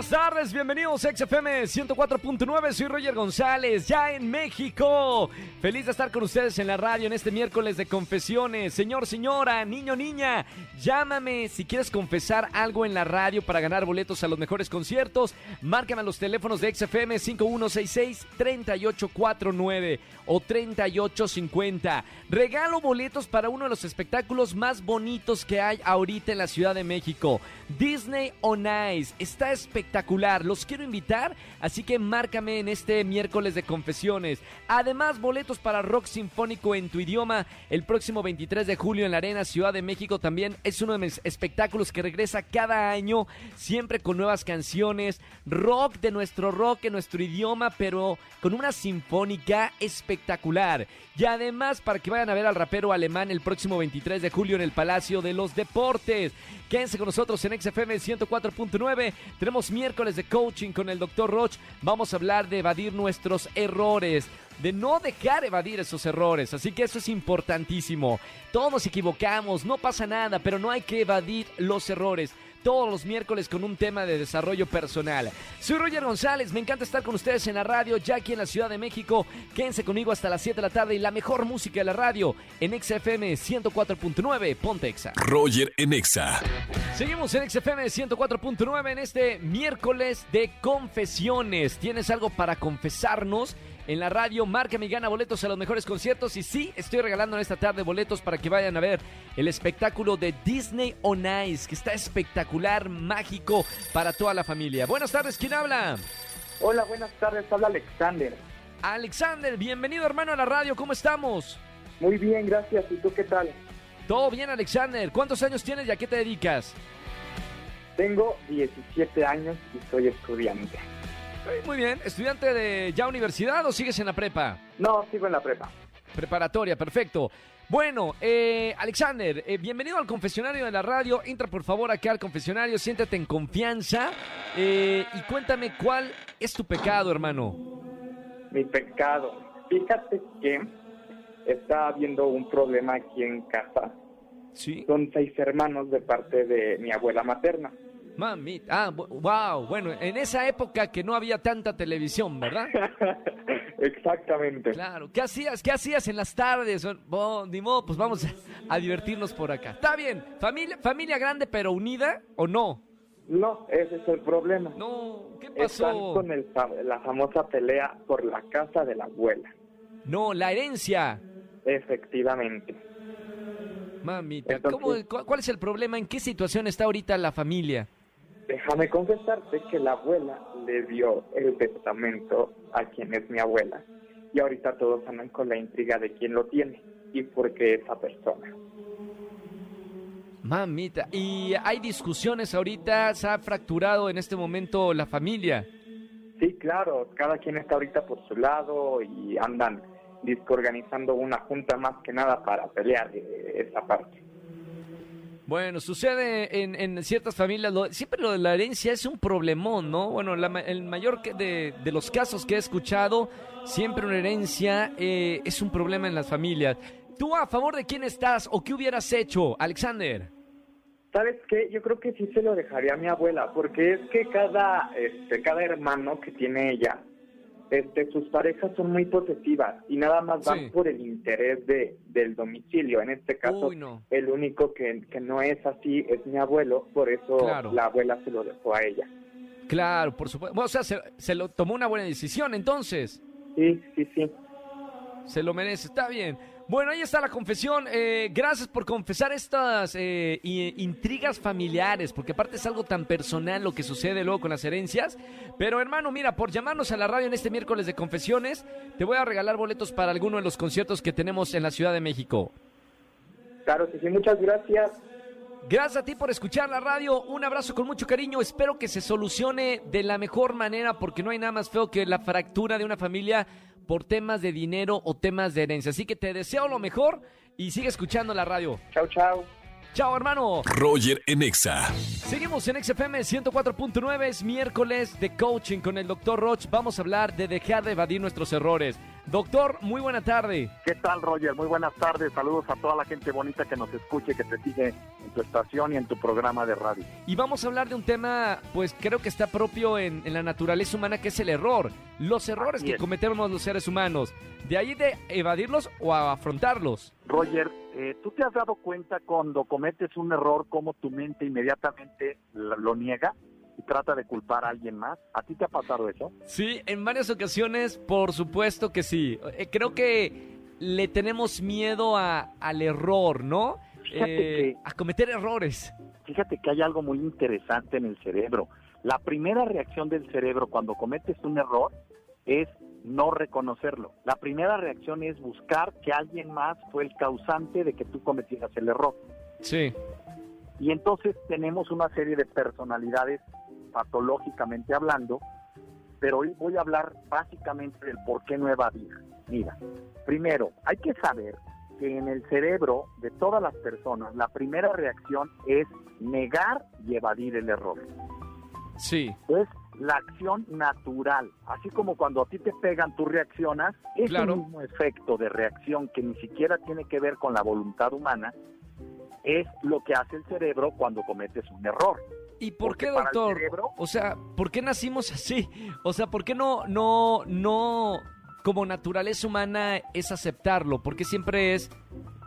Buenas tardes, bienvenidos a XFM 104.9, soy Roger González, ya en México. Feliz de estar con ustedes en la radio en este miércoles de confesiones. Señor, señora, niño, niña, llámame si quieres confesar algo en la radio para ganar boletos a los mejores conciertos. Márcame a los teléfonos de XFM 5166-3849 o 3850. Regalo boletos para uno de los espectáculos más bonitos que hay ahorita en la Ciudad de México. Disney on Ice. Está espectacular. Los quiero invitar, así que márcame en este miércoles de confesiones. Además, boletos para rock sinfónico en tu idioma el próximo 23 de julio en la Arena Ciudad de México. También es uno de mis espectáculos que regresa cada año, siempre con nuevas canciones, rock de nuestro rock en nuestro idioma, pero con una sinfónica espectacular. Y además, para que vayan a ver al rapero alemán el próximo 23 de julio en el Palacio de los Deportes. Quédense con nosotros en XFM 104.9. Tenemos miércoles de coaching con el Dr. Roch. Vamos a hablar de evadir nuestros errores de no dejar evadir esos errores. Así que eso es importantísimo. Todos nos equivocamos, no pasa nada, pero no hay que evadir los errores. Todos los miércoles con un tema de desarrollo personal. Soy Roger González, me encanta estar con ustedes en la radio, ya aquí en la Ciudad de México. Quédense conmigo hasta las 7 de la tarde y la mejor música de la radio en XFM 104.9, Pontexa. Roger en Exa. Seguimos en XFM 104.9 en este miércoles de confesiones. ¿Tienes algo para confesarnos? En la radio. Marca mi gana boletos a los mejores conciertos. Y sí, estoy regalando en esta tarde boletos para que vayan a ver el espectáculo de Disney on Ice, que está espectacular, mágico para toda la familia. Buenas tardes, ¿quién habla? Hola, buenas tardes, habla Alexander. Alexander, bienvenido hermano a la radio, ¿cómo estamos? Muy bien, gracias. ¿Y tú qué tal? Todo bien, Alexander. ¿Cuántos años tienes y a qué te dedicas? Tengo 17 años y soy estudiante. Muy bien. ¿Estudiante de ya universidad o sigues en la prepa? No, sigo en la prepa. Preparatoria, perfecto. Bueno, eh, Alexander, eh, bienvenido al confesionario de la radio. Entra por favor acá al confesionario, siéntate en confianza eh, y cuéntame cuál es tu pecado, hermano. Mi pecado. Fíjate que está habiendo un problema aquí en casa. Sí. Son seis hermanos de parte de mi abuela materna. Mami, ah, wow, bueno, en esa época que no había tanta televisión, ¿verdad? Exactamente. Claro, ¿qué hacías? ¿Qué hacías en las tardes? Ni modo, pues vamos a, divertirnos por acá. Está bien, familia, familia grande pero unida o no? No, ese es el problema. No, ¿qué pasó? Están con el, la famosa pelea por la casa de la abuela. No, la herencia. Efectivamente. Mamita, ¿cuál es el problema? ¿En qué situación está ahorita la familia? Déjame confesarte que la abuela le dio el testamento a quien es mi abuela y ahorita todos andan con la intriga de quién lo tiene y por qué esa persona. Mamita, ¿y hay discusiones ahorita? ¿Se ha fracturado en este momento la familia? Sí, claro, cada quien está ahorita por su lado y andan organizando una junta más que nada para pelear esa parte. Bueno, sucede en, ciertas familias, siempre lo de la herencia es un problemón, ¿no? Bueno, el mayor de, de, los casos que he escuchado, siempre una herencia eh, es un problema en las familias. ¿Tú a favor de quién estás o qué hubieras hecho, Alexander? ¿Sabes qué? Yo creo que sí se lo dejaría a mi abuela, porque es que cada, este, cada hermano que tiene ella este, sus parejas son muy posesivas y nada más van por el interés de, del domicilio. En este caso, el único que, no es así es mi abuelo, por eso la abuela se lo dejó a ella. Claro, por supuesto. o sea, se, se, lo tomó una buena decisión entonces. Sí, sí, sí. Se lo merece, está bien. Bueno, ahí está la confesión. Eh, gracias por confesar estas eh, intrigas familiares, porque aparte es algo tan personal lo que sucede luego con las herencias. Pero hermano, mira, por llamarnos a la radio en este miércoles de confesiones, te voy a regalar boletos para alguno de los conciertos que tenemos en la Ciudad de México. Claro que sí, muchas gracias. Gracias a ti por escuchar la radio. Un abrazo con mucho cariño. Espero que se solucione de la mejor manera porque no hay nada más feo que la fractura de una familia por temas de dinero o temas de herencia. Así que te deseo lo mejor y sigue escuchando la radio. Chao, chao. Chao, hermano. Roger Enexa. Seguimos en XFM 104.9. Es miércoles de coaching con el Dr. Roch. Vamos a hablar de dejar de evadir nuestros errores. Doctor, muy buena tarde. ¿Qué tal, Roger? Muy buenas tardes. Saludos a toda la gente bonita que nos escuche, que te sigue en tu estación y en tu programa de radio. Y vamos a hablar de un tema, pues creo que está propio en, la naturaleza humana, que es el error. Los errores que cometemos los seres humanos. De ahí de evadirlos o afrontarlos. Roger, eh, ¿tú te has dado cuenta cuando cometes un error, cómo tu mente inmediatamente lo niega? Trata de culpar a alguien más. ¿A ti te ha pasado eso? Sí, en varias ocasiones, por supuesto que sí. Eh, creo que le tenemos miedo a, al error, ¿no? Eh, a cometer errores. Fíjate que hay algo muy interesante en el cerebro. La primera reacción del cerebro cuando cometes un error es no reconocerlo. La primera reacción es buscar que alguien más fue el causante de que tú cometieras el error. Sí. Y entonces tenemos una serie de personalidades patológicamente hablando, pero hoy voy a hablar básicamente del por qué no evadir. Mira, primero, hay que saber que en el cerebro de todas las personas la primera reacción es negar y evadir el error. Sí. Es la acción natural. Así como cuando a ti te pegan, tú reaccionas, es el mismo efecto de reacción que ni siquiera tiene que ver con la voluntad humana, es lo que hace el cerebro cuando cometes un error. ¿Y por qué, doctor? O sea, ¿por qué nacimos así? O sea, ¿por qué no, no, no, como naturaleza humana es aceptarlo? ¿Por qué siempre es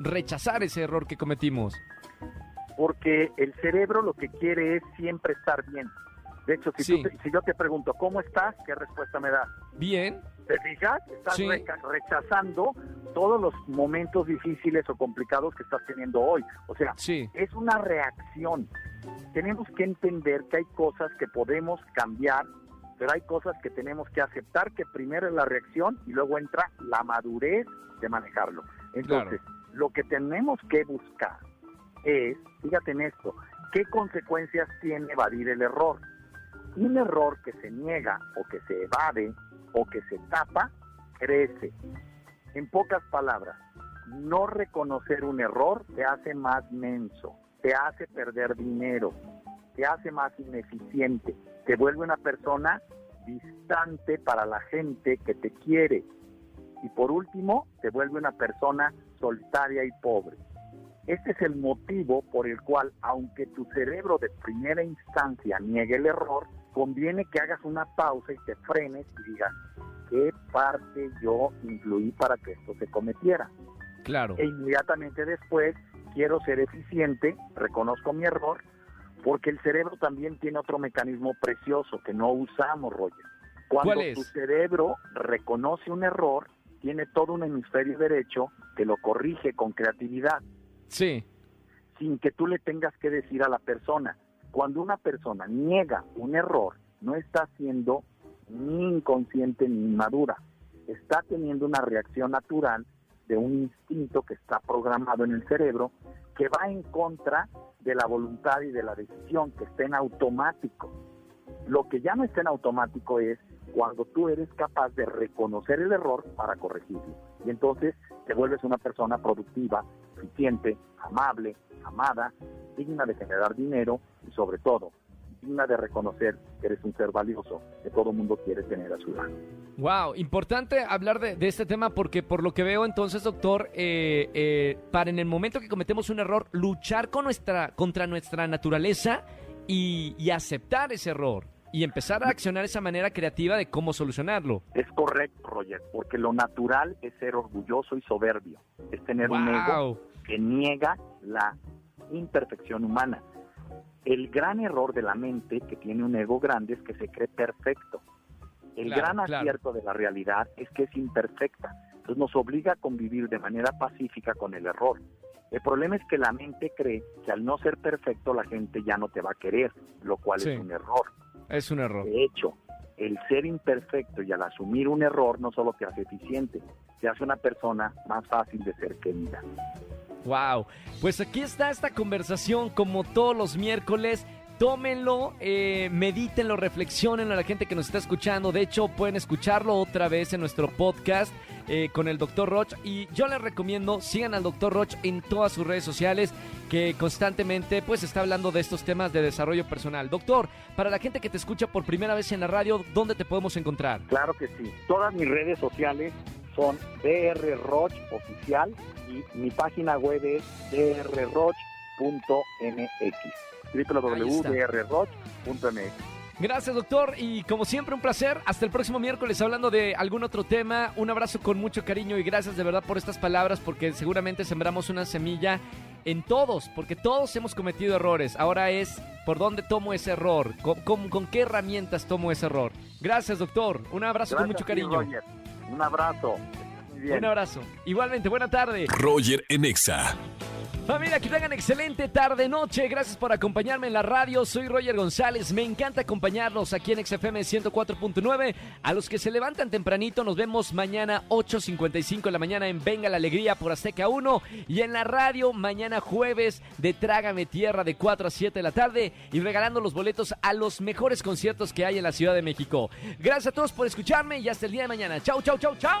rechazar ese error que cometimos? Porque el cerebro lo que quiere es siempre estar bien. De hecho, si, si yo te pregunto, ¿cómo estás? ¿Qué respuesta me das? Bien. ¿Te fijas? Estás rechazando todos los momentos difíciles o complicados que estás teniendo hoy. O sea, es una reacción tenemos que entender que hay cosas que podemos cambiar, pero hay cosas que tenemos que aceptar, que primero es la reacción y luego entra la madurez de manejarlo. Entonces, lo que tenemos que buscar es, fíjate en esto, ¿qué consecuencias tiene evadir el error? Un error que se niega o que se evade o que se tapa, crece. En pocas palabras, no reconocer un error te hace más menso te hace perder dinero, te hace más ineficiente, te vuelve una persona distante para la gente que te quiere. Y por último, te vuelve una persona solitaria y pobre. Este es el motivo por el cual, aunque tu cerebro de primera instancia niegue el error, conviene que hagas una pausa y te frenes y digas, ¿qué parte yo incluí para que esto se cometiera? Claro. E inmediatamente después quiero ser eficiente, reconozco mi error, porque el cerebro también tiene otro mecanismo precioso que no usamos, Roger. Cuando tu cerebro reconoce un error, tiene todo un hemisferio derecho que lo corrige con creatividad. Sí. Sin que tú le tengas que decir a la persona. Cuando una persona niega un error, no está siendo ni inconsciente ni inmadura. Está teniendo una reacción natural de un instinto que está programado en el cerebro que va en contra de la voluntad y de la decisión, que está en automático. Lo que ya no está en automático es cuando tú eres capaz de reconocer el error para corregirlo. Y entonces te vuelves una persona productiva, eficiente, amable, amada, digna de generar dinero y sobre todo digna de reconocer que eres un ser valioso que todo mundo quiere tener a su lado. Wow, importante hablar de, este tema porque por lo que veo entonces, doctor, eh, eh, para en el momento que cometemos un error, luchar con nuestra, contra nuestra naturaleza y, aceptar ese error y empezar a accionar esa manera creativa de cómo solucionarlo. Es correcto, Roger, porque lo natural es ser orgulloso y soberbio, es tener un ego que niega la imperfección humana. El gran error de la mente que tiene un ego grande es que se cree perfecto. El gran acierto de la realidad es que es imperfecta. Entonces nos obliga a convivir de manera pacífica con el error. El problema es que la mente cree que al no ser perfecto la gente ya no te va a querer, lo cual es un error. Es un error. De hecho, el ser imperfecto y al asumir un error no solo te hace eficiente, te hace una persona más fácil de ser querida. Wow, pues aquí está esta conversación como todos los miércoles. Tómenlo, eh, medítenlo, reflexionenlo a la gente que nos está escuchando. De hecho, pueden escucharlo otra vez en nuestro podcast eh, con el Dr. Roch. Y yo les recomiendo, sigan al Dr. Roch en todas sus redes sociales, que constantemente pues está hablando de estos temas de desarrollo personal. Doctor, para la gente que te escucha por primera vez en la radio, ¿dónde te podemos encontrar? Claro que sí. Todas mis redes sociales son DR Roch Oficial y mi página web es drroch.mx www.drroch.mx Gracias, doctor. Y como siempre, un placer. Hasta el próximo miércoles hablando de algún otro tema. Un abrazo con mucho cariño y gracias de verdad por estas palabras porque seguramente sembramos una semilla en todos, porque todos hemos cometido errores. Ahora es por dónde tomo ese error, con, qué herramientas tomo ese error. Gracias, doctor. Un abrazo con mucho cariño. Un abrazo. Un abrazo. Igualmente, buena tarde. Roger Enexa. Familia, que tengan excelente tarde, noche. Gracias por acompañarme en la radio. Soy Roger González. Me encanta acompañarlos aquí en XFM 104.9. A los que se levantan tempranito, nos vemos mañana 8.55 de la mañana en Venga la Alegría por Azteca 1. Y en la radio, mañana jueves de Trágame Tierra de 4 a 7 de la tarde. Y regalando los boletos a los mejores conciertos que hay en la Ciudad de México. Gracias a todos por escucharme y hasta el día de mañana. Chau, chau, chau, chau.